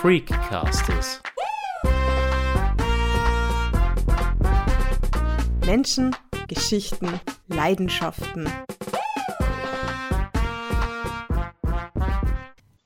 Freakcasters. Menschen, Geschichten, Leidenschaften.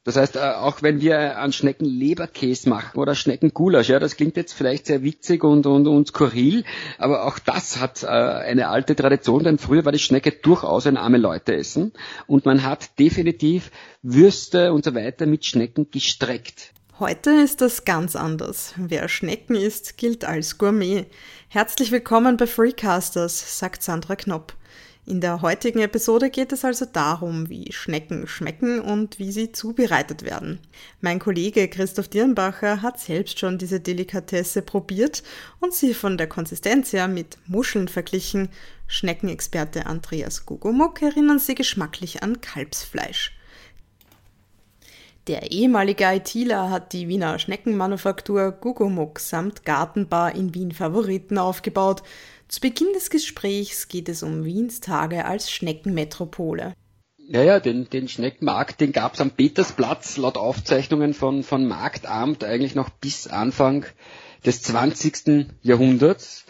Das heißt, äh, auch wenn wir an Schnecken Leberkäse machen oder Schneckengulasch, ja, das klingt jetzt vielleicht sehr witzig und, und, und skurril, aber auch das hat äh, eine alte Tradition, denn früher war die Schnecke durchaus ein arme Leute essen und man hat definitiv Würste und so weiter mit Schnecken gestreckt. Heute ist das ganz anders. Wer Schnecken isst, gilt als Gourmet. Herzlich willkommen bei Freecasters, sagt Sandra Knopp. In der heutigen Episode geht es also darum, wie Schnecken schmecken und wie sie zubereitet werden. Mein Kollege Christoph Dirnbacher hat selbst schon diese Delikatesse probiert und sie von der Konsistenz her mit Muscheln verglichen. Schneckenexperte Andreas Gugumuk erinnern sie geschmacklich an Kalbsfleisch. Der ehemalige ITler hat die Wiener Schneckenmanufaktur Gugumuk samt Gartenbar in Wien Favoriten aufgebaut. Zu Beginn des Gesprächs geht es um Wiens Tage als Schneckenmetropole. Ja, ja, den, den Schneckenmarkt, den gab es am Petersplatz laut Aufzeichnungen von, von Marktamt eigentlich noch bis Anfang des 20. Jahrhunderts.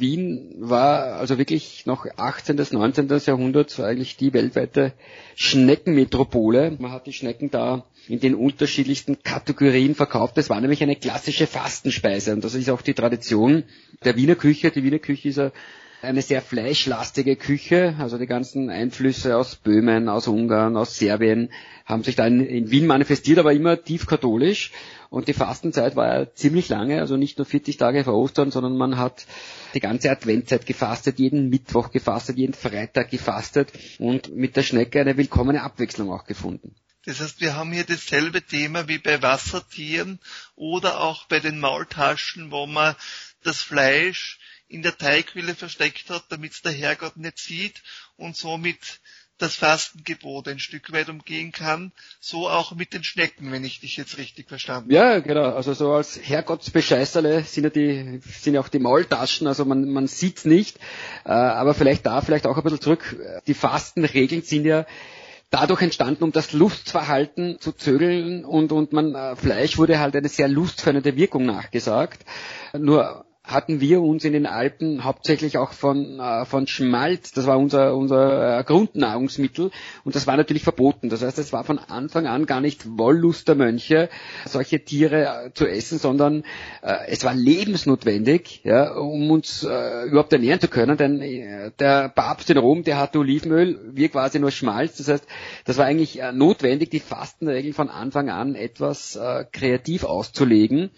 Wien war also wirklich noch 18. bis 19. Jahrhundert eigentlich die weltweite Schneckenmetropole. Man hat die Schnecken da in den unterschiedlichsten Kategorien verkauft. Das war nämlich eine klassische Fastenspeise und das ist auch die Tradition der Wiener Küche. Die Wiener Küche ist eine sehr fleischlastige Küche, also die ganzen Einflüsse aus Böhmen, aus Ungarn, aus Serbien haben sich da in Wien manifestiert, aber immer tief katholisch. Und die Fastenzeit war ja ziemlich lange, also nicht nur 40 Tage vor Ostern, sondern man hat die ganze Adventzeit gefastet, jeden Mittwoch gefastet, jeden Freitag gefastet und mit der Schnecke eine willkommene Abwechslung auch gefunden. Das heißt, wir haben hier dasselbe Thema wie bei Wassertieren oder auch bei den Maultaschen, wo man das Fleisch in der Teighülle versteckt hat, damit es der Herrgott nicht sieht und somit das Fastengebot ein Stück weit umgehen kann, so auch mit den Schnecken, wenn ich dich jetzt richtig verstanden habe. Ja, genau. Also so als Herrgottsbescheißerle sind ja die, sind ja auch die Maultaschen, also man, man sieht's nicht. Äh, aber vielleicht da, vielleicht auch ein bisschen zurück. Die Fastenregeln sind ja dadurch entstanden, um das Lustverhalten zu zögeln und, und man, äh, Fleisch wurde halt eine sehr lustfördernde Wirkung nachgesagt. Nur hatten wir uns in den Alpen hauptsächlich auch von, äh, von Schmalz, das war unser, unser äh, Grundnahrungsmittel und das war natürlich verboten. Das heißt, es war von Anfang an gar nicht Wollust der Mönche, solche Tiere äh, zu essen, sondern äh, es war lebensnotwendig, ja, um uns äh, überhaupt ernähren zu können, denn äh, der Papst in Rom, der hatte Olivenöl, wir quasi nur Schmalz. Das heißt, das war eigentlich notwendig, die Fastenregeln von Anfang an etwas kreativ auszulegen.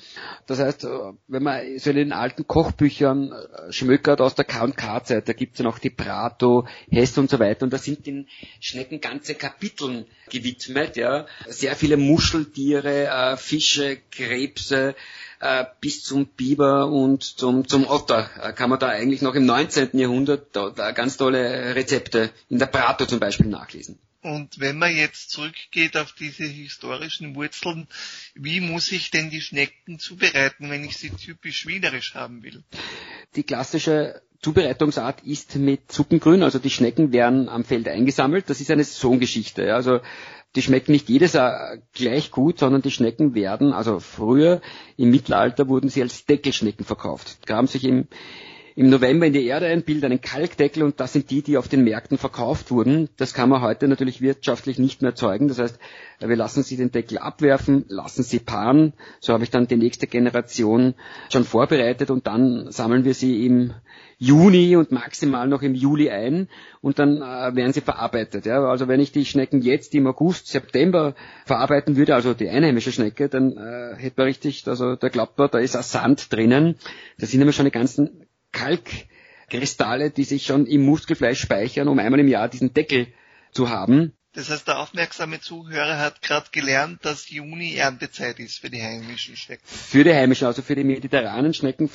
Das heißt, wenn man so in den alten alten Kochbüchern äh, schmökert aus der K&K-Zeit. Da gibt's ja noch die Prato, Hess und so weiter. Und da sind den Schnecken ganze Kapiteln gewidmet. Ja. Sehr viele Muscheltiere, äh, Fische, Krebse, äh, bis zum Biber und zum, zum Otter kann man da eigentlich noch im 19. Jahrhundert da, da ganz tolle Rezepte in der Prato zum Beispiel nachlesen. Und wenn man jetzt zurückgeht auf diese historischen Wurzeln, wie muss ich denn die Schnecken zubereiten, wenn ich sie typisch wienerisch haben will? Die klassische Zubereitungsart ist mit Suppengrün, also die Schnecken werden am Feld eingesammelt. Das ist eine Saisongeschichte. Also die schmecken nicht jedes Jahr gleich gut, sondern die Schnecken werden, also früher im Mittelalter wurden sie als Deckelschnecken verkauft. Graben sich im im November in die Erde ein, bildet einen Kalkdeckel und das sind die, die auf den Märkten verkauft wurden. Das kann man heute natürlich wirtschaftlich nicht mehr erzeugen. Das heißt, wir lassen sie den Deckel abwerfen, lassen sie paaren. So habe ich dann die nächste Generation schon vorbereitet und dann sammeln wir sie im Juni und maximal noch im Juli ein und dann äh, werden sie verarbeitet. Ja? Also wenn ich die Schnecken jetzt im August, September verarbeiten würde, also die einheimische Schnecke, dann äh, hätte man richtig, also da glaubt man, da ist ein Sand drinnen. Da sind nämlich schon die ganzen Kalkkristalle, die sich schon im Muskelfleisch speichern, um einmal im Jahr diesen Deckel zu haben. Das heißt, der aufmerksame Zuhörer hat gerade gelernt, dass Juni Erntezeit ist für die heimischen Schnecken. Für die heimischen, also für die mediterranen Schnecken,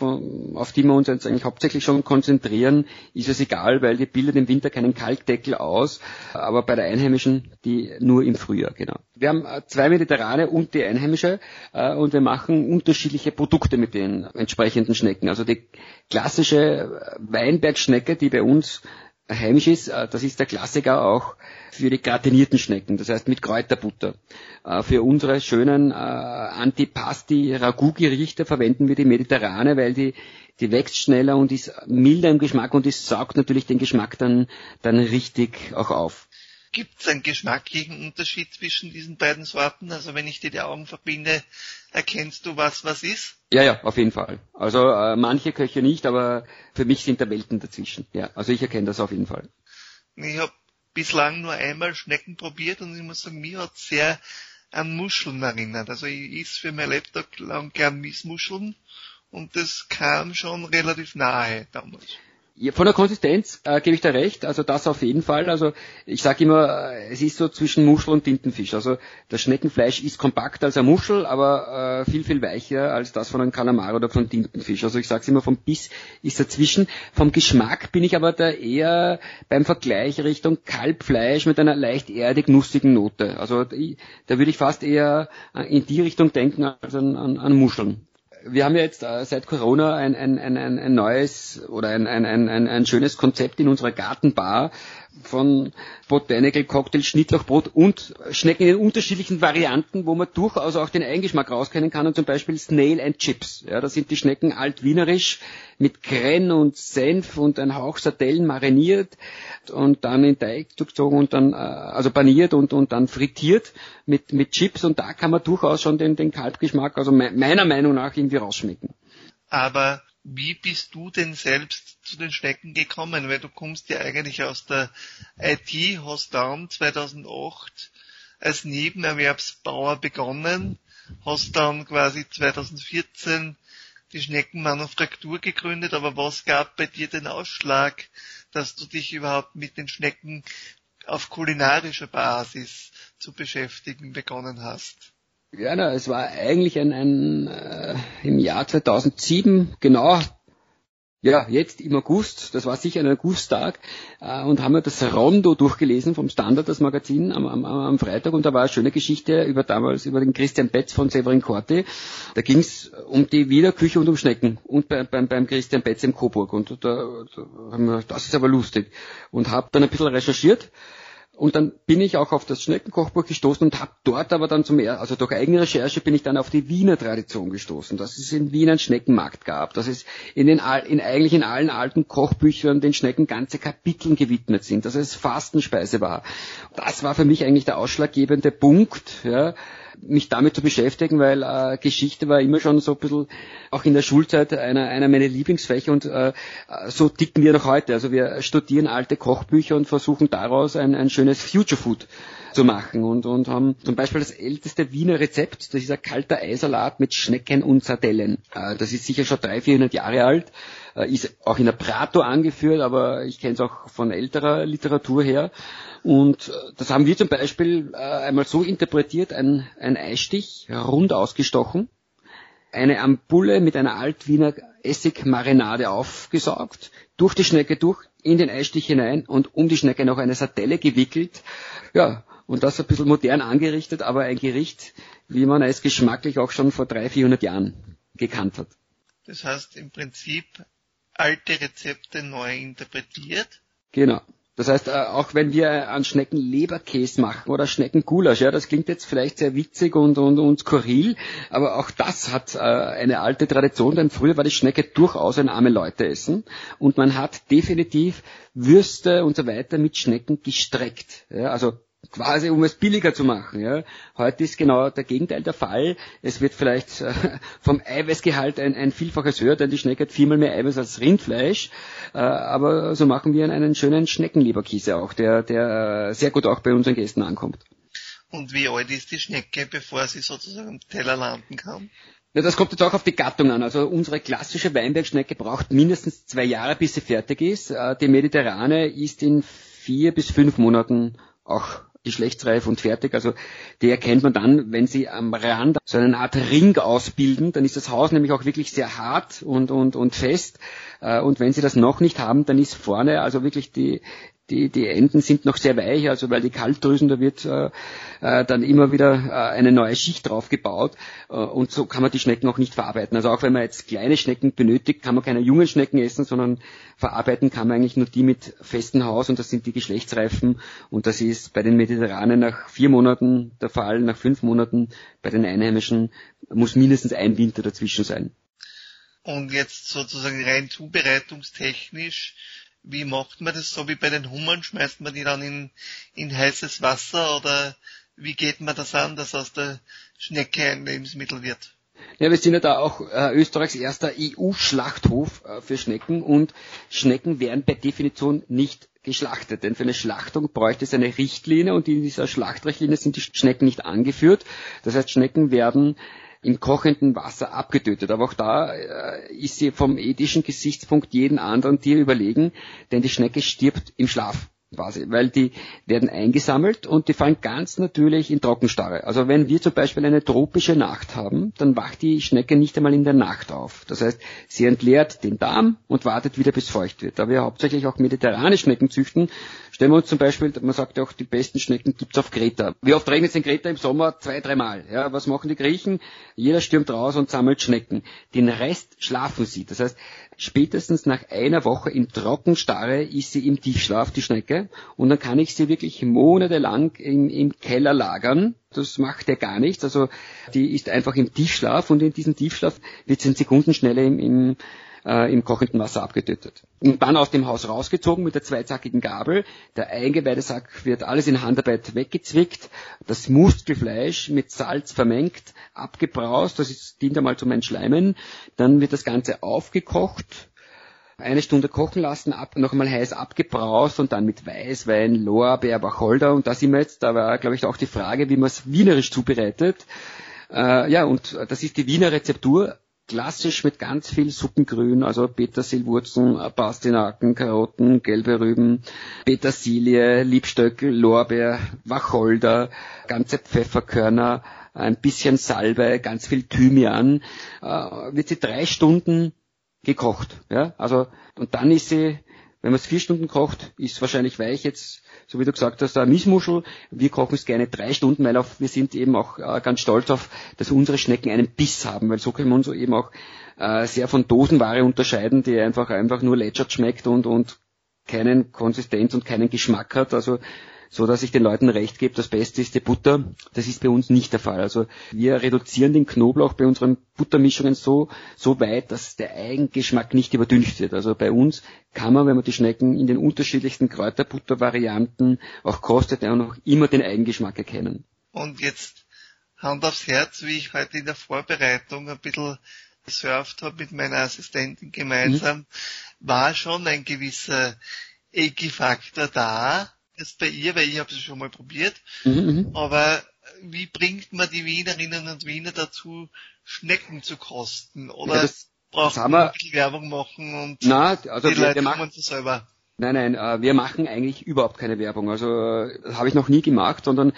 auf die wir uns jetzt eigentlich hauptsächlich schon konzentrieren, ist es egal, weil die bildet im Winter keinen Kalkdeckel aus, aber bei der einheimischen, die nur im Frühjahr, genau. Wir haben äh, zwei mediterrane und die einheimische äh, und wir machen unterschiedliche Produkte mit den entsprechenden Schnecken. Also die klassische Weinbergschnecke, die bei uns heimisch ist, äh, das ist der Klassiker auch für die gratinierten Schnecken, das heißt mit Kräuterbutter. Äh, für unsere schönen äh, Antipasti-Ragout-Gerichte verwenden wir die Mediterrane, weil die, die wächst schneller und ist milder im Geschmack und die saugt natürlich den Geschmack dann, dann richtig auch auf. Gibt es einen geschmacklichen Unterschied zwischen diesen beiden Sorten? Also wenn ich dir die Augen verbinde, erkennst du, was was ist? Ja, ja, auf jeden Fall. Also äh, manche Köche nicht, aber für mich sind da Welten dazwischen. Ja, also ich erkenne das auf jeden Fall. Ich habe bislang nur einmal Schnecken probiert und ich muss sagen, mir hat sehr an Muscheln erinnert. Also ich is für mein Laptop lang gern Miesmuscheln und das kam schon relativ nahe damals. Von der Konsistenz äh, gebe ich da recht, also das auf jeden Fall. Also ich sage immer, äh, es ist so zwischen Muschel und Tintenfisch. Also das Schneckenfleisch ist kompakter als eine Muschel, aber äh, viel, viel weicher als das von einem Kalamar oder von Tintenfisch. Also ich sage immer, vom Biss ist dazwischen. Vom Geschmack bin ich aber da eher beim Vergleich Richtung Kalbfleisch mit einer leicht erdig nussigen Note. Also da würde ich fast eher äh, in die Richtung denken als an, an, an Muscheln wir haben ja jetzt äh, seit Corona ein, ein, ein, ein neues oder ein, ein, ein, ein schönes Konzept in unserer Gartenbar von Botanical Cocktail, Schnittlauchbrot und Schnecken in unterschiedlichen Varianten, wo man durchaus auch den Eigengeschmack rauskennen kann und zum Beispiel Snail and Chips. Ja, da sind die Schnecken altwienerisch mit Krenn und Senf und ein Hauch Sardellen mariniert und dann in Teig gezogen und dann, äh, also paniert und, und dann frittiert mit, mit Chips und da kann man durchaus schon den, den Kalbgeschmack, also me meiner Meinung nach irgendwie rausschmecken. Aber wie bist du denn selbst zu den Schnecken gekommen? Weil du kommst ja eigentlich aus der IT, hast dann 2008 als Nebenerwerbsbauer begonnen, hast dann quasi 2014 die Schneckenmanufaktur gegründet, aber was gab bei dir den Ausschlag, dass du dich überhaupt mit den Schnecken auf kulinarischer Basis zu beschäftigen begonnen hast? Ja, na, es war eigentlich ein, ein äh, im Jahr 2007, genau, ja, jetzt im August, das war sicher ein Augusttag, äh, und haben wir das Rondo durchgelesen vom Standard, das Magazin, am, am, am Freitag, und da war eine schöne Geschichte über damals, über den Christian Betz von Severin Corti. Da ging es um die Wiener Küche und um Schnecken und bei, beim, beim Christian Betz im Coburg. Und da, da haben wir, das ist aber lustig. Und habe dann ein bisschen recherchiert und dann bin ich auch auf das Schneckenkochbuch gestoßen und habe dort aber dann zum ersten, also durch eigene Recherche bin ich dann auf die Wiener Tradition gestoßen, dass es in Wien einen Schneckenmarkt gab, dass es in den in eigentlich in allen alten Kochbüchern den Schnecken ganze Kapiteln gewidmet sind, dass es Fastenspeise war. Das war für mich eigentlich der ausschlaggebende Punkt, ja, mich damit zu beschäftigen, weil äh, Geschichte war immer schon so ein bisschen, auch in der Schulzeit, einer, einer meiner Lieblingsfächer und äh, so ticken wir noch heute. Also wir studieren alte Kochbücher und versuchen daraus ein, ein schönes Future Food zu machen und, und haben zum Beispiel das älteste Wiener Rezept, das ist ein kalter Eisalat mit Schnecken und Sardellen. Äh, das ist sicher schon 300, 400 Jahre alt, äh, ist auch in der Prato angeführt, aber ich kenne es auch von älterer Literatur her. Und äh, das haben wir zum Beispiel einmal so interpretiert, ein, ein Eistich, rund ausgestochen, eine Ampulle mit einer Altwiener Essigmarinade aufgesaugt, durch die Schnecke durch, in den Eistich hinein und um die Schnecke noch eine Sardelle gewickelt. Ja, und das ein bisschen modern angerichtet, aber ein Gericht, wie man es geschmacklich auch schon vor 300, 400 Jahren gekannt hat. Das heißt im Prinzip alte Rezepte neu interpretiert. Genau. Das heißt, äh, auch wenn wir an Schnecken Leberkäse machen oder Schneckengulasch, ja, das klingt jetzt vielleicht sehr witzig und, und, und skurril, aber auch das hat äh, eine alte Tradition, denn früher war die Schnecke durchaus ein arme Leute essen und man hat definitiv Würste und so weiter mit Schnecken gestreckt. Ja, also quasi um es billiger zu machen. Ja. Heute ist genau der Gegenteil der Fall. Es wird vielleicht äh, vom Eiweißgehalt ein, ein Vielfaches höher, denn die Schnecke hat viermal mehr Eiweiß als Rindfleisch. Äh, aber so machen wir einen schönen Schneckenleberkäse auch, der, der sehr gut auch bei unseren Gästen ankommt. Und wie alt ist die Schnecke, bevor sie sozusagen am Teller landen kann? Ja, das kommt jetzt auch auf die Gattung an. Also unsere klassische Weinbergschnecke braucht mindestens zwei Jahre, bis sie fertig ist. Äh, die mediterrane ist in vier bis fünf Monaten auch geschlechtsreif und fertig. Also die erkennt man dann, wenn sie am Rand so eine Art Ring ausbilden, dann ist das Haus nämlich auch wirklich sehr hart und, und, und fest. Äh, und wenn sie das noch nicht haben, dann ist vorne also wirklich die, die, die Enden sind noch sehr weich, also weil die Kaltdrüsen, da wird äh, äh, dann immer wieder äh, eine neue Schicht drauf gebaut äh, und so kann man die Schnecken auch nicht verarbeiten. Also auch wenn man jetzt kleine Schnecken benötigt, kann man keine jungen Schnecken essen, sondern verarbeiten kann man eigentlich nur die mit festem Haus und das sind die Geschlechtsreifen und das ist bei den Mediterranen nach vier Monaten der Fall, nach fünf Monaten bei den Einheimischen muss mindestens ein Winter dazwischen sein. Und jetzt sozusagen rein zubereitungstechnisch wie macht man das so wie bei den Hummern? Schmeißt man die dann in, in heißes Wasser oder wie geht man das an, dass aus der Schnecke ein Lebensmittel wird? Ja, wir sind ja da auch äh, Österreichs erster EU-Schlachthof äh, für Schnecken und Schnecken werden per Definition nicht geschlachtet, denn für eine Schlachtung bräuchte es eine Richtlinie und in dieser Schlachtrichtlinie sind die Schnecken nicht angeführt. Das heißt, Schnecken werden im kochenden Wasser abgetötet. Aber auch da äh, ist sie vom ethischen Gesichtspunkt jeden anderen Tier überlegen, denn die Schnecke stirbt im Schlaf quasi, weil die werden eingesammelt und die fallen ganz natürlich in Trockenstarre. Also wenn wir zum Beispiel eine tropische Nacht haben, dann wacht die Schnecke nicht einmal in der Nacht auf. Das heißt, sie entleert den Darm und wartet wieder bis feucht wird. Da wir hauptsächlich auch mediterrane Schnecken züchten, stellen wir uns zum Beispiel, man sagt ja auch, die besten Schnecken gibt's auf Kreta. Wie oft regnet es in Kreta im Sommer? Zwei, dreimal. Ja, was machen die Griechen? Jeder stürmt raus und sammelt Schnecken. Den Rest schlafen sie. Das heißt, spätestens nach einer Woche in Trockenstarre ist sie im Tiefschlaf, die Schnecke, und dann kann ich sie wirklich monatelang im, im Keller lagern. Das macht ja gar nichts. Also die ist einfach im Tiefschlaf und in diesem Tiefschlaf wird sie in Sekundenschnelle im, im äh, im kochenden Wasser abgetötet. Und dann aus dem Haus rausgezogen mit der zweizackigen Gabel. Der Eingeweide-Sack wird alles in Handarbeit weggezwickt. Das Muskelfleisch mit Salz vermengt, abgebraust. Das ist, dient einmal zum Entschleimen. Dann wird das Ganze aufgekocht eine Stunde kochen lassen, ab, noch einmal heiß abgebraust und dann mit Weißwein, Lorbeer, Wacholder und da sind wir jetzt, da war glaube ich auch die Frage, wie man es wienerisch zubereitet. Äh, ja, und das ist die Wiener Rezeptur, klassisch mit ganz viel Suppengrün, also Petersilwurzeln, Pastinaken, Karotten, gelbe Rüben, Petersilie, Liebstöckel, Lorbeer, Wacholder, ganze Pfefferkörner, ein bisschen Salbe, ganz viel Thymian, äh, wird sie drei Stunden gekocht. Ja? Also, und dann ist sie, wenn man es vier Stunden kocht, ist wahrscheinlich weich jetzt so wie du gesagt hast, eine Miesmuschel. Wir kochen es gerne drei Stunden, weil auch, wir sind eben auch äh, ganz stolz auf, dass unsere Schnecken einen Biss haben, weil so können wir uns eben auch äh, sehr von Dosenware unterscheiden, die einfach einfach nur lätschert schmeckt und, und keinen Konsistenz und keinen Geschmack hat. Also so dass ich den Leuten recht gebe, das Beste ist die Butter. Das ist bei uns nicht der Fall. Also wir reduzieren den Knoblauch bei unseren Buttermischungen so, so weit, dass der Eigengeschmack nicht überdüncht wird. Also bei uns kann man, wenn man die Schnecken in den unterschiedlichsten Kräuterbuttervarianten auch kostet, auch noch immer den Eigengeschmack erkennen. Und jetzt Hand aufs Herz, wie ich heute in der Vorbereitung ein bisschen gesurft habe mit meiner Assistentin gemeinsam, mhm. war schon ein gewisser Egi-Faktor da, jetzt bei ihr, weil ich habe es schon mal probiert. Mhm, mhm, aber wie bringt man die Wienerinnen und Wiener dazu, Schnecken zu kosten? Oder ja, das, braucht man ein bisschen Werbung machen und na, also die wir, Leute wir kommen zu selber? Nein, nein, äh, wir machen eigentlich überhaupt keine Werbung. Also das habe ich noch nie gemacht, sondern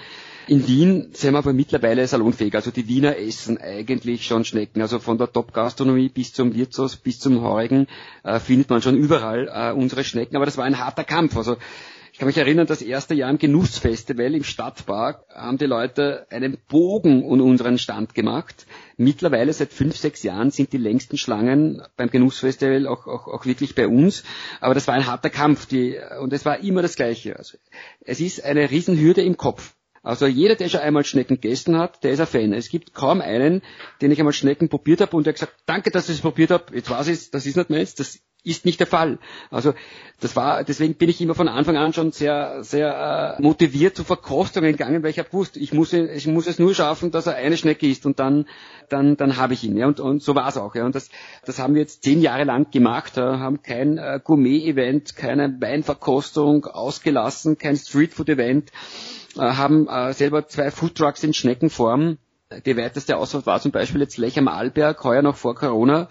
in Wien sind wir aber mittlerweile salonfähig. Also die Wiener essen eigentlich schon Schnecken. Also von der Top-Gastronomie bis zum Wirtshaus, bis zum Heurigen äh, findet man schon überall äh, unsere Schnecken. Aber das war ein harter Kampf. Also ich kann mich erinnern, das erste Jahr im Genussfestival im Stadtpark haben die Leute einen Bogen um unseren Stand gemacht. Mittlerweile seit fünf, sechs Jahren sind die längsten Schlangen beim Genussfestival auch, auch, auch wirklich bei uns. Aber das war ein harter Kampf die, und es war immer das Gleiche. Also, es ist eine Riesenhürde im Kopf. Also jeder, der schon einmal Schnecken gegessen hat, der ist ein Fan. Es gibt kaum einen, den ich einmal Schnecken probiert habe und der gesagt, danke, dass ich es probiert habe, jetzt weiß ich das ist nicht meins, das ist nicht der Fall. Also das war, deswegen bin ich immer von Anfang an schon sehr, sehr äh, motiviert zu Verkostungen gegangen, weil ich habe gewusst, ich muss, ich muss es nur schaffen, dass er eine Schnecke isst und dann, dann, dann habe ich ihn. Ja, und, und so war es auch. Ja, und das, das haben wir jetzt zehn Jahre lang gemacht, ja, haben kein äh, Gourmet-Event, keine Weinverkostung ausgelassen, kein Streetfood-Event, haben äh, selber zwei Foodtrucks in Schneckenform. Die weiteste Ausfahrt war zum Beispiel jetzt Lech am Arlberg, heuer noch vor Corona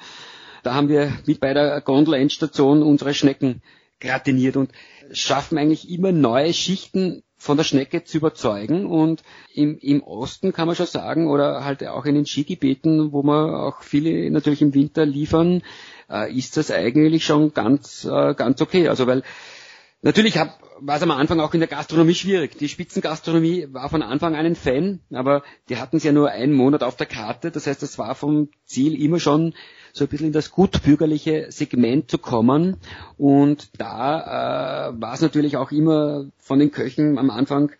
da haben wir mit bei der Gondel-Endstation unsere Schnecken gratiniert und schaffen eigentlich immer neue Schichten von der Schnecke zu überzeugen. Und im, im Osten kann man schon sagen, oder halt auch in den Skigebieten, wo wir auch viele natürlich im Winter liefern, äh, ist das eigentlich schon ganz, äh, ganz okay. Also weil Natürlich war es am Anfang auch in der Gastronomie schwierig. Die Spitzengastronomie war von Anfang an ein Fan, aber die hatten es ja nur einen Monat auf der Karte. Das heißt, es war vom Ziel immer schon so ein bisschen in das gutbürgerliche Segment zu kommen. Und da äh, war es natürlich auch immer von den Köchen am Anfang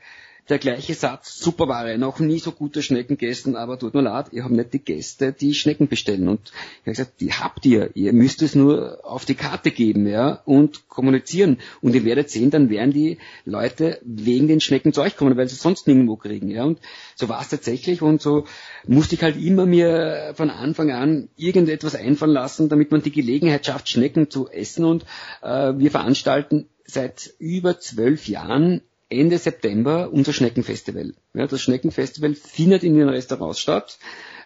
der gleiche Satz, super Ware, noch nie so gute Schnecken gegessen, aber tut mir leid, ihr habt nicht die Gäste, die Schnecken bestellen. Und ich habe gesagt, die habt ihr, ihr müsst es nur auf die Karte geben, ja, und kommunizieren. Und ihr werdet sehen, dann werden die Leute wegen den Schnecken zu euch kommen, weil sie sonst nirgendwo kriegen, ja. Und so war es tatsächlich und so musste ich halt immer mir von Anfang an irgendetwas einfallen lassen, damit man die Gelegenheit schafft, Schnecken zu essen. Und äh, wir veranstalten seit über zwölf Jahren Ende September unser Schneckenfestival. Ja, das Schneckenfestival findet in den Restaurants statt,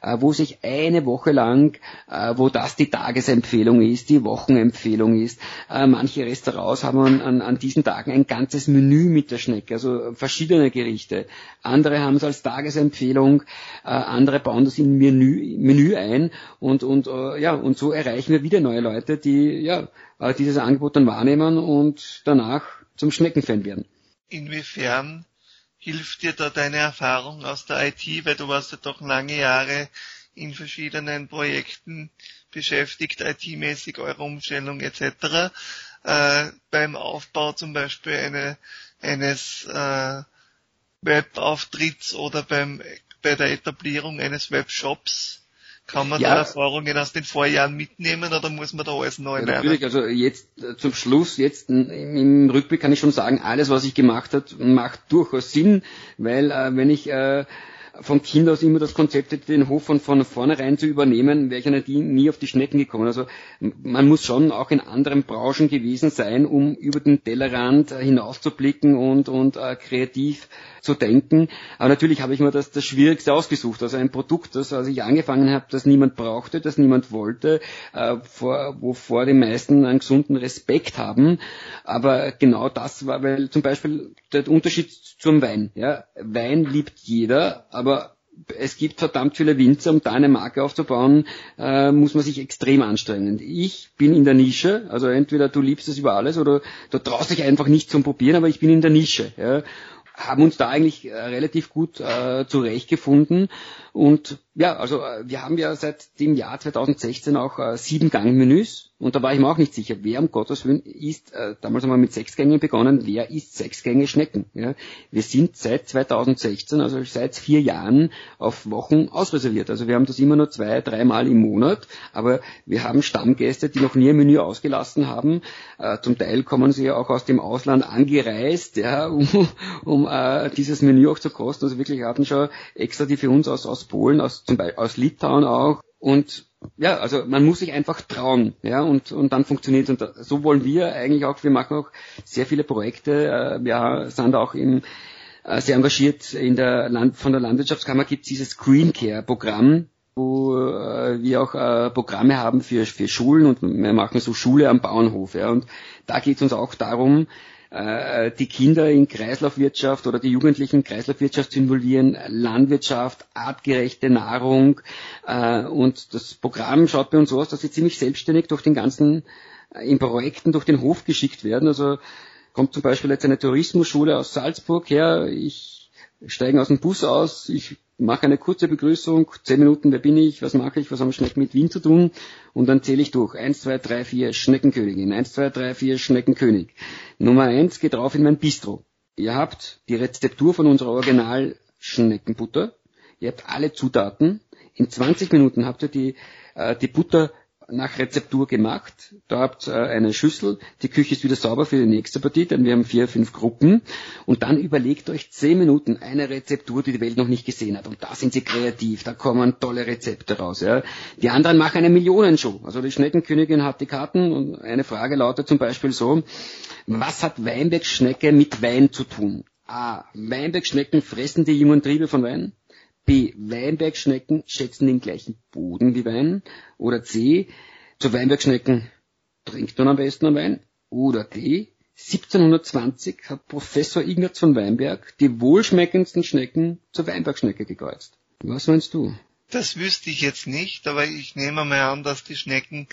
äh, wo sich eine Woche lang, äh, wo das die Tagesempfehlung ist, die Wochenempfehlung ist. Äh, manche Restaurants haben an, an, an diesen Tagen ein ganzes Menü mit der Schnecke, also verschiedene Gerichte. Andere haben es als Tagesempfehlung, andere bauen das in Menü, Menü ein und, und, ja, und so erreichen wir wieder neue Leute, die ja, dieses Angebot dann wahrnehmen und danach zum Schneckenfan werden. Inwiefern hilft dir da deine Erfahrung aus der IT, weil du warst ja doch lange Jahre in verschiedenen Projekten beschäftigt, IT-mäßig, eure Umstellung etc. Äh, beim Aufbau zum Beispiel eine, eines äh, Webauftritts oder beim, bei der Etablierung eines Webshops kann man ja. da Erfahrungen aus den Vorjahren mitnehmen oder muss man da alles neu ja, Natürlich, also jetzt äh, zum Schluss, jetzt im Rückblick kann ich schon sagen, alles was ich gemacht habe, macht durchaus Sinn, weil äh, wenn ich äh, von Kind aus immer das Konzept hätte, den Hof von, von vornherein zu übernehmen, wäre ich ja nie auf die Schnecken gekommen. Also man muss schon auch in anderen Branchen gewesen sein, um über den Tellerrand hinauszublicken und, und äh, kreativ zu denken. Aber natürlich habe ich mir das, das Schwierigste ausgesucht. Also ein Produkt, das als ich angefangen habe, das niemand brauchte, das niemand wollte, äh, vor, wovor die meisten einen gesunden Respekt haben. Aber genau das war, weil zum Beispiel der Unterschied zum Wein. Ja, Wein liebt jeder, aber es gibt verdammt viele Winzer, um da eine Marke aufzubauen, äh, muss man sich extrem anstrengen. Ich bin in der Nische, also entweder du liebst es über alles oder du traust dich einfach nicht zum Probieren, aber ich bin in der Nische. Ja haben uns da eigentlich äh, relativ gut äh, zurechtgefunden. Und ja, also äh, wir haben ja seit dem Jahr 2016 auch äh, sieben Gangmenüs und da war ich mir auch nicht sicher, wer um Gottes Willen isst, äh, damals haben wir mit sechs Gängen begonnen, wer isst sechs Gänge Schnecken. Ja? Wir sind seit 2016, also seit vier Jahren, auf Wochen ausreserviert. Also wir haben das immer nur zwei, dreimal im Monat, aber wir haben Stammgäste, die noch nie ein Menü ausgelassen haben. Äh, zum Teil kommen sie ja auch aus dem Ausland angereist, ja, um, um äh, dieses Menü auch zu kosten. Also wirklich hatten schon extra die für uns aus, aus Polen, aus, zum Beispiel aus Litauen auch. Und ja, also man muss sich einfach trauen, ja, und, und dann funktioniert Und so wollen wir eigentlich auch, wir machen auch sehr viele Projekte, äh, wir sind auch im, äh, sehr engagiert in der Land, von der Landwirtschaftskammer gibt es dieses Green Care Programm, wo äh, wir auch äh, Programme haben für, für Schulen. Und wir machen so Schule am Bauernhof, ja, und da geht es uns auch darum, äh, die Kinder in Kreislaufwirtschaft oder die Jugendlichen in Kreislaufwirtschaft zu involvieren, Landwirtschaft, artgerechte Nahrung. Äh, und das Programm schaut bei uns so aus, dass wir ziemlich selbstständig durch den ganzen, äh, in Projekten durch den Hof geschickt werden. Also kommt zum Beispiel jetzt eine Tourismusschule aus Salzburg her. Ich steige aus dem Bus aus, ich mache eine kurze Begrüßung, zehn Minuten, wer bin ich, was mache ich, was haben Schnecken mit Wien zu tun und dann zähle ich durch. Eins, zwei, drei, vier, Schneckenkönigin. Eins, zwei, drei, vier, Schneckenkönig. Nummer eins geht drauf in mein Bistro. Ihr habt die Rezeptur von unserer Original Schneckenbutter. Ihr habt alle Zutaten. In 20 Minuten habt ihr die, äh, die Butter nach Rezeptur gemacht. Da habt ihr eine Schüssel, die Küche ist wieder sauber für die nächste Partie, denn wir haben vier, fünf Gruppen. Und dann überlegt euch zehn Minuten eine Rezeptur, die die Welt noch nicht gesehen hat. Und da sind sie kreativ, da kommen tolle Rezepte raus. Ja. Die anderen machen eine Millionenshow. Also die Schneckenkönigin hat die Karten und eine Frage lautet zum Beispiel so, was hat Weinbergschnecke mit Wein zu tun? A. Weinbergschnecken fressen die jungen Triebe von Wein. B. Weinbergschnecken schätzen den gleichen Boden wie Wein. Oder C. Zu Weinbergschnecken trinkt man am besten einen Wein. Oder D. 1720 hat Professor Ignaz von Weinberg die wohlschmeckendsten Schnecken zur Weinbergschnecke gekreuzt. Was meinst du? Das wüsste ich jetzt nicht, aber ich nehme mal an, dass die Schnecken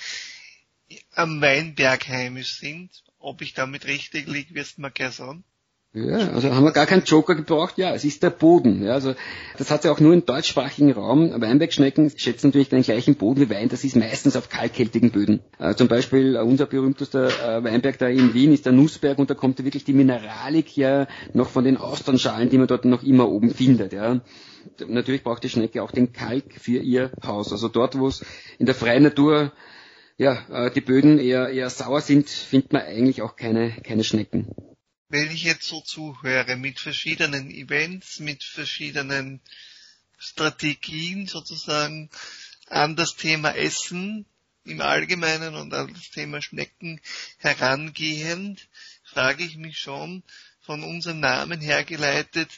am Weinberg heimisch sind Ob ich damit richtig liege, wirst du mir gleich sagen. Ja, also haben wir gar keinen Joker gebraucht. Ja, es ist der Boden. Ja, also das hat ja auch nur im deutschsprachigen Raum. Weinbergschnecken schätzen natürlich den gleichen Boden wie Wein. Das ist meistens auf kalkhaltigen Böden. Äh, zum Beispiel äh, unser berühmtester äh, Weinberg da in Wien ist der Nussberg und da kommt wirklich die Mineralik ja noch von den Austernschalen, die man dort noch immer oben findet. Ja. Natürlich braucht die Schnecke auch den Kalk für ihr Haus. Also dort, wo es in der freien Natur ja, äh, die Böden eher, eher sauer sind, findet man eigentlich auch keine, keine Schnecken wenn ich jetzt so zuhöre mit verschiedenen Events, mit verschiedenen Strategien sozusagen an das Thema Essen im Allgemeinen und an das Thema Schnecken herangehend, frage ich mich schon, von unserem Namen hergeleitet,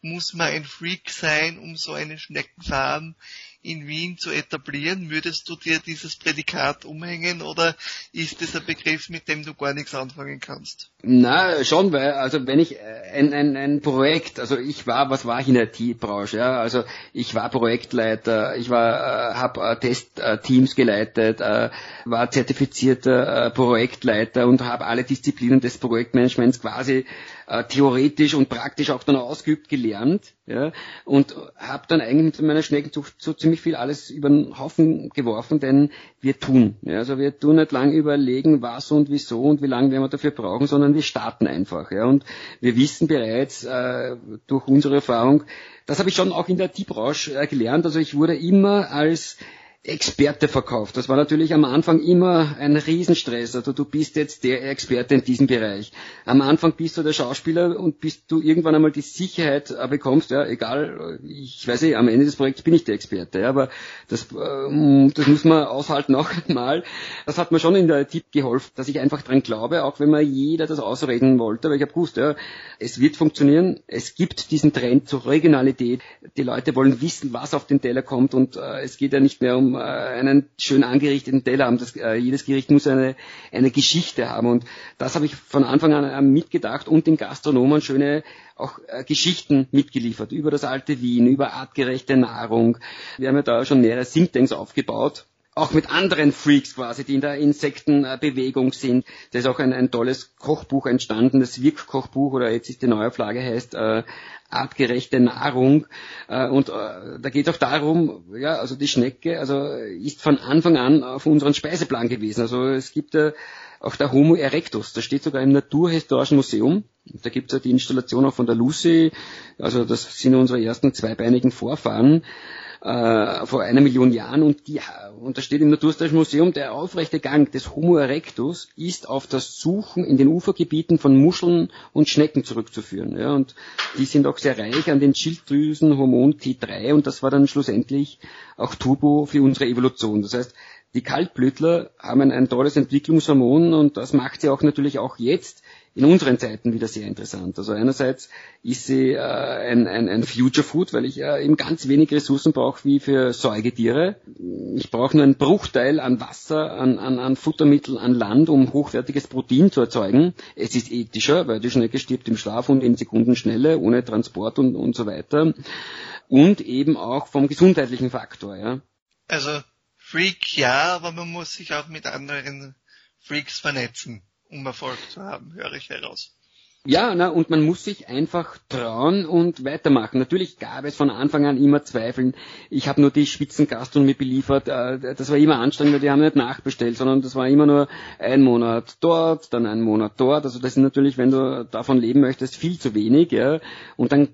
muss man ein Freak sein, um so eine Schneckenfarm in Wien zu etablieren? Würdest du dir dieses Prädikat umhängen oder ist es ein Begriff, mit dem du gar nichts anfangen kannst? Na, schon, weil, also wenn ich äh, ein, ein, ein Projekt, also ich war, was war ich in der IT-Branche, ja, also ich war Projektleiter, ich war, äh, habe äh, Testteams geleitet, äh, war zertifizierter Projektleiter und habe alle Disziplinen des Projektmanagements quasi äh, theoretisch und praktisch auch dann ausgeübt gelernt ja, und habe dann eigentlich mit meiner Schneckenzucht so ziemlich viel alles über den Haufen geworfen, denn wir tun. Ja, also wir tun nicht lang überlegen, was und wieso und wie lange wir dafür brauchen, sondern wir starten einfach. Ja, und wir wissen bereits äh, durch unsere Erfahrung, das habe ich schon auch in der IT-Branche äh, gelernt. Also ich wurde immer als Experte verkauft. Das war natürlich am Anfang immer ein Riesenstress. Also du bist jetzt der Experte in diesem Bereich. Am Anfang bist du der Schauspieler und bis du irgendwann einmal die Sicherheit äh, bekommst, ja, egal, ich weiß nicht, am Ende des Projekts bin ich der Experte, ja, aber das, ähm, das muss man aushalten auch einmal. Das hat mir schon in der Tipp geholfen, dass ich einfach dran glaube, auch wenn mir jeder das ausreden wollte, weil ich habe gewusst, ja, es wird funktionieren. Es gibt diesen Trend zur Regionalität. Die Leute wollen wissen, was auf den Teller kommt und äh, es geht ja nicht mehr um äh, einen schön angerichteten Teller haben. Das, äh, jedes Gericht muss eine, eine Geschichte haben und das habe ich von Anfang an äh, mitgedacht und den Gastronomen schöne auch äh, Geschichten mitgeliefert über das alte Wien, über artgerechte Nahrung. Wir haben ja da schon mehrere Thinktanks aufgebaut auch mit anderen Freaks quasi, die in der Insektenbewegung sind. Da ist auch ein, ein tolles Kochbuch entstanden, das Wirk-Kochbuch oder jetzt ist die Neuauflage heißt äh, artgerechte Nahrung. Äh, und äh, da geht es auch darum, ja, also die Schnecke, also ist von Anfang an auf unseren Speiseplan gewesen. Also es gibt äh, auch der Homo erectus, das steht sogar im Naturhistorischen Museum. Da gibt es ja die Installation auch von der Lucy, also das sind unsere ersten zweibeinigen Vorfahren äh, vor einer Million Jahren und, die, und da steht im Naturhistorischen Museum, der aufrechte Gang des Homo erectus ist auf das Suchen in den Ufergebieten von Muscheln und Schnecken zurückzuführen. Ja, und die sind auch sehr reich an den Schilddrüsenhormon T3 und das war dann schlussendlich auch Turbo für unsere Evolution. Das heißt, die Kaltblütler haben ein, ein tolles Entwicklungshormon und das macht sie auch natürlich auch jetzt in unseren Zeiten wieder sehr interessant. Also einerseits ist sie äh, ein, ein, ein Future Food, weil ich äh, eben ganz wenig Ressourcen brauche wie für Säugetiere. Ich brauche nur einen Bruchteil an Wasser, an, an, an Futtermitteln, an Land, um hochwertiges Protein zu erzeugen. Es ist ethischer, weil die Schnecke stirbt im Schlaf und in Sekundenschnelle, ohne Transport und, und so weiter. Und eben auch vom gesundheitlichen Faktor. Ja. Also Freak ja, aber man muss sich auch mit anderen Freaks vernetzen um Erfolg zu haben, höre ich heraus. Ja, na, und man muss sich einfach trauen und weitermachen. Natürlich gab es von Anfang an immer Zweifeln. Ich habe nur die Spitzengastronomie beliefert. Äh, das war immer anstrengend, weil die haben nicht nachbestellt, sondern das war immer nur ein Monat dort, dann ein Monat dort. Also das ist natürlich, wenn du davon leben möchtest, viel zu wenig. Ja. Und dann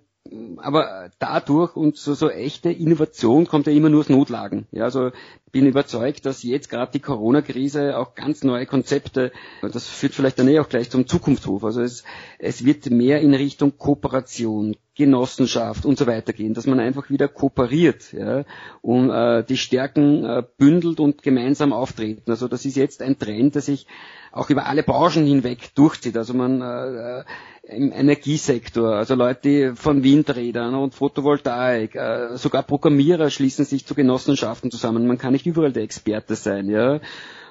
aber dadurch und so, so echte Innovation kommt ja immer nur aus Notlagen. Ja, also bin überzeugt, dass jetzt gerade die Corona-Krise auch ganz neue Konzepte, das führt vielleicht dann eh auch gleich zum Zukunftshof. Also es, es wird mehr in Richtung Kooperation, Genossenschaft und so weiter gehen, dass man einfach wieder kooperiert ja, und äh, die Stärken äh, bündelt und gemeinsam auftreten. Also das ist jetzt ein Trend, der sich auch über alle Branchen hinweg durchzieht. Also man äh, äh im Energiesektor, also Leute von Windrädern und Photovoltaik, äh, sogar Programmierer schließen sich zu Genossenschaften zusammen. Man kann nicht überall der Experte sein, ja.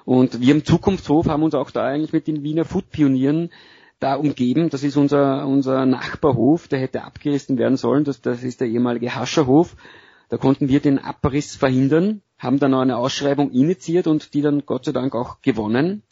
Und wir im Zukunftshof haben uns auch da eigentlich mit den Wiener Food-Pionieren da umgeben. Das ist unser, unser Nachbarhof, der hätte abgerissen werden sollen. Das, das ist der ehemalige Hascherhof. Da konnten wir den Abriss verhindern, haben dann auch eine Ausschreibung initiiert und die dann Gott sei Dank auch gewonnen.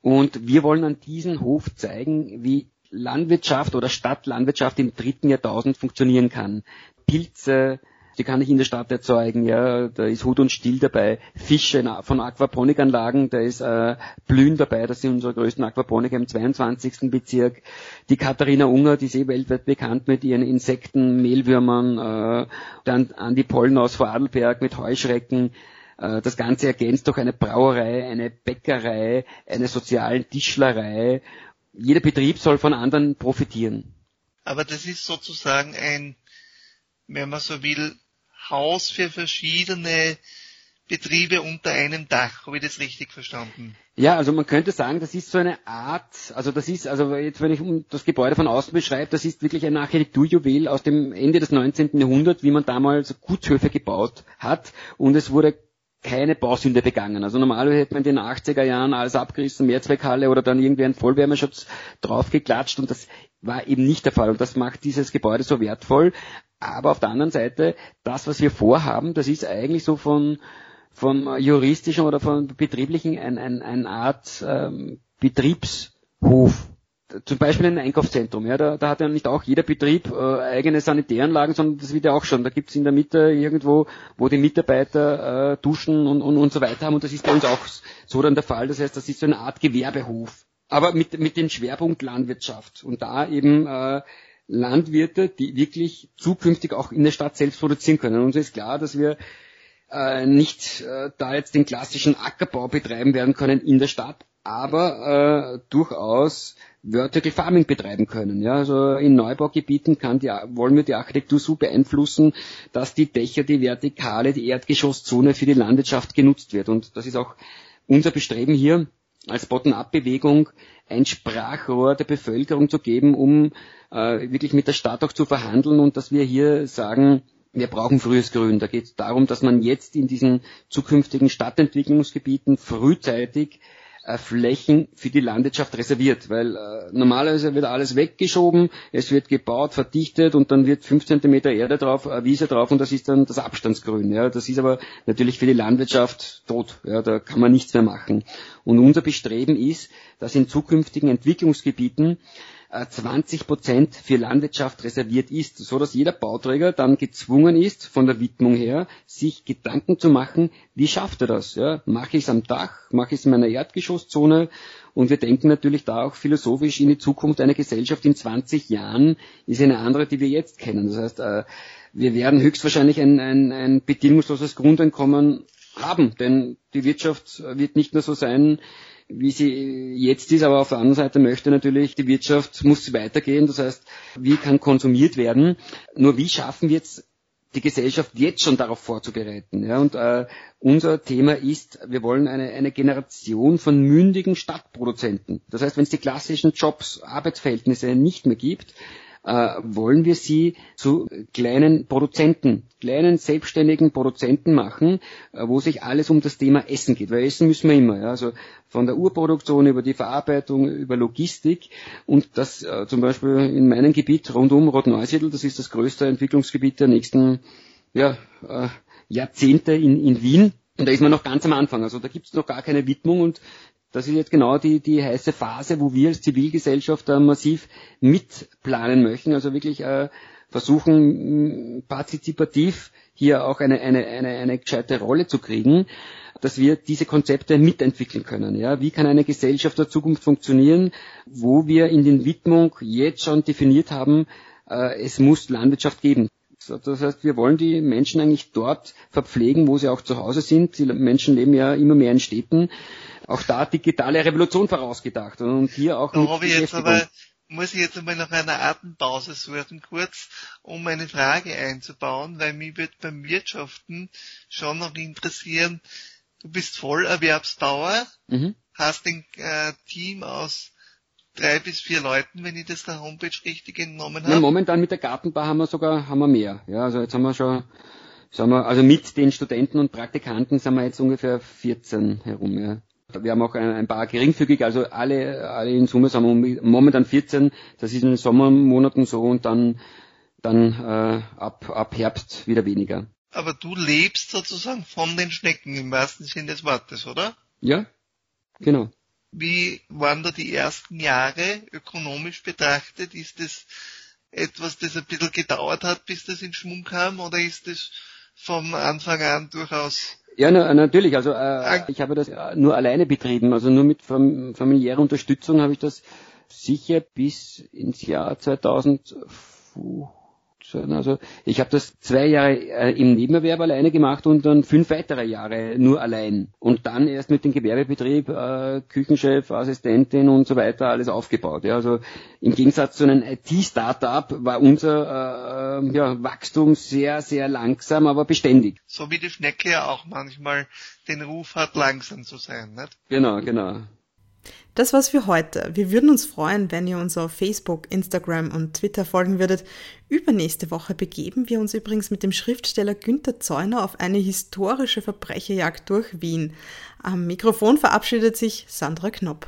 Und wir wollen an diesem Hof zeigen, wie Landwirtschaft oder Stadtlandwirtschaft im dritten Jahrtausend funktionieren kann. Pilze, die kann ich in der Stadt erzeugen, ja, da ist Hut und Still dabei, Fische von Aquaponikanlagen, da ist äh, Blühen dabei, das sind unsere größten Aquaponiker im 22. Bezirk. Die Katharina Unger, die ist eh weltweit bekannt mit ihren Insekten, Mehlwürmern, äh, dann Andi Pollen aus Vorarlberg mit Heuschrecken, äh, das Ganze ergänzt durch eine Brauerei, eine Bäckerei, eine soziale Tischlerei. Jeder Betrieb soll von anderen profitieren. Aber das ist sozusagen ein, wenn man so will, Haus für verschiedene Betriebe unter einem Dach. Habe ich das richtig verstanden? Ja, also man könnte sagen, das ist so eine Art, also das ist, also jetzt wenn ich das Gebäude von außen beschreibe, das ist wirklich ein Architekturjuwel aus dem Ende des 19. Jahrhunderts, wie man damals Gutshöfe gebaut hat und es wurde keine Bausünde begangen. Also normalerweise hätte man in den 80er Jahren alles abgerissen, Mehrzweckhalle oder dann irgendwie einen Vollwärmeschutz draufgeklatscht und das war eben nicht der Fall und das macht dieses Gebäude so wertvoll. Aber auf der anderen Seite, das, was wir vorhaben, das ist eigentlich so von, von juristischen oder von betrieblichen ein, ein, eine Art ähm, Betriebshof zum Beispiel ein Einkaufszentrum, ja, da, da hat ja nicht auch jeder Betrieb äh, eigene Sanitäranlagen, sondern das wird ja auch schon. Da gibt's in der Mitte irgendwo, wo die Mitarbeiter äh, duschen und, und, und so weiter haben und das ist bei uns auch so dann der Fall. Das heißt, das ist so eine Art Gewerbehof. Aber mit, mit dem Schwerpunkt Landwirtschaft. Und da eben äh, Landwirte, die wirklich zukünftig auch in der Stadt selbst produzieren können. Uns ist klar, dass wir äh, nicht äh, da jetzt den klassischen Ackerbau betreiben werden können in der Stadt, aber äh, durchaus Vertical Farming betreiben können. Ja, also in Neubaugebieten kann die, wollen wir die Architektur so beeinflussen, dass die Dächer, die Vertikale, die Erdgeschosszone für die Landwirtschaft genutzt wird. Und das ist auch unser Bestreben hier als Bottom-up-Bewegung, ein Sprachrohr der Bevölkerung zu geben, um äh, wirklich mit der Stadt auch zu verhandeln und dass wir hier sagen, wir brauchen frühes Grün. Da geht es darum, dass man jetzt in diesen zukünftigen Stadtentwicklungsgebieten frühzeitig äh, Flächen für die Landwirtschaft reserviert, weil äh, normalerweise wird alles weggeschoben, es wird gebaut, verdichtet und dann wird fünf Zentimeter Erde drauf, äh, Wiese drauf und das ist dann das Abstandsgrün. Ja. Das ist aber natürlich für die Landwirtschaft tot. Ja. Da kann man nichts mehr machen. Und unser Bestreben ist, dass in zukünftigen Entwicklungsgebieten 20 äh, Prozent für Landwirtschaft reserviert ist, so dass jeder Bauträger dann gezwungen ist, von der Widmung her, sich Gedanken zu machen, wie schafft er das? Ja? Mache ich es am Dach? Mache ich es in meiner Erdgeschosszone? Und wir denken natürlich da auch philosophisch in die Zukunft. Eine Gesellschaft in 20 Jahren ist eine andere, die wir jetzt kennen. Das heißt, äh, wir werden höchstwahrscheinlich ein, ein, ein bedingungsloses Grundeinkommen haben, denn die Wirtschaft wird nicht mehr so sein, wie sie jetzt ist, aber auf der anderen Seite möchte natürlich die Wirtschaft, muss weitergehen. Das heißt, wie kann konsumiert werden? Nur wie schaffen wir jetzt die Gesellschaft jetzt schon darauf vorzubereiten. Ja, und äh, unser Thema ist, wir wollen eine, eine Generation von mündigen Stadtproduzenten. Das heißt, wenn es die klassischen Jobs, Arbeitsverhältnisse nicht mehr gibt, äh, wollen wir sie zu kleinen Produzenten, kleinen selbstständigen Produzenten machen, äh, wo sich alles um das Thema Essen geht. Weil Essen müssen wir immer, ja, also von der Urproduktion über die Verarbeitung, über Logistik und das äh, zum Beispiel in meinem Gebiet rundum Rotneusiedl, das ist das größte Entwicklungsgebiet der nächsten ja, äh, Jahrzehnte in, in Wien. Und da ist man noch ganz am Anfang. Also da gibt es noch gar keine Widmung und das ist jetzt genau die, die heiße Phase, wo wir als Zivilgesellschaft äh, massiv mitplanen möchten, also wirklich äh, versuchen, partizipativ hier auch eine, eine, eine, eine gescheite Rolle zu kriegen, dass wir diese Konzepte mitentwickeln können. Ja? Wie kann eine Gesellschaft der Zukunft funktionieren, wo wir in den Widmung jetzt schon definiert haben, äh, es muss Landwirtschaft geben. Das heißt, wir wollen die Menschen eigentlich dort verpflegen, wo sie auch zu Hause sind. Die Menschen leben ja immer mehr in Städten auch da digitale Revolution vorausgedacht und hier auch da habe ich jetzt aber muss ich jetzt einmal nach einer Atempause suchen, kurz, um eine Frage einzubauen, weil mich wird beim Wirtschaften schon noch interessieren, du bist Vollerwerbsbauer, mhm. hast ein äh, Team aus drei bis vier Leuten, wenn ich das der Homepage richtig entnommen habe. Ja, momentan mit der Gartenbar haben wir sogar haben wir mehr. Ja, also jetzt haben wir schon, sagen wir, also mit den Studenten und Praktikanten sind wir jetzt ungefähr 14 herum. Ja. Wir haben auch ein, paar geringfügig, also alle, alle in Summe sind momentan 14. Das ist in den Sommermonaten so und dann, dann äh, ab, ab Herbst wieder weniger. Aber du lebst sozusagen von den Schnecken im wahrsten Sinne des Wortes, oder? Ja, genau. Wie waren da die ersten Jahre ökonomisch betrachtet? Ist das etwas, das ein bisschen gedauert hat, bis das in Schwung kam, oder ist das vom Anfang an durchaus ja, na, natürlich. Also äh, ich habe das nur alleine betrieben. Also nur mit fam familiärer Unterstützung habe ich das sicher bis ins Jahr 2000 also ich habe das zwei Jahre äh, im Nebenerwerb alleine gemacht und dann fünf weitere Jahre nur allein. Und dann erst mit dem Gewerbebetrieb, äh, Küchenchef, Assistentin und so weiter alles aufgebaut. Ja, also im Gegensatz zu einem IT-Startup war unser äh, ja, Wachstum sehr, sehr langsam, aber beständig. So wie die Schnecke ja auch manchmal den Ruf hat, langsam zu sein. Nicht? Genau, genau. Das war's für heute. Wir würden uns freuen, wenn ihr uns auf Facebook, Instagram und Twitter folgen würdet. Übernächste Woche begeben wir uns übrigens mit dem Schriftsteller Günter Zeuner auf eine historische Verbrecherjagd durch Wien. Am Mikrofon verabschiedet sich Sandra Knopp.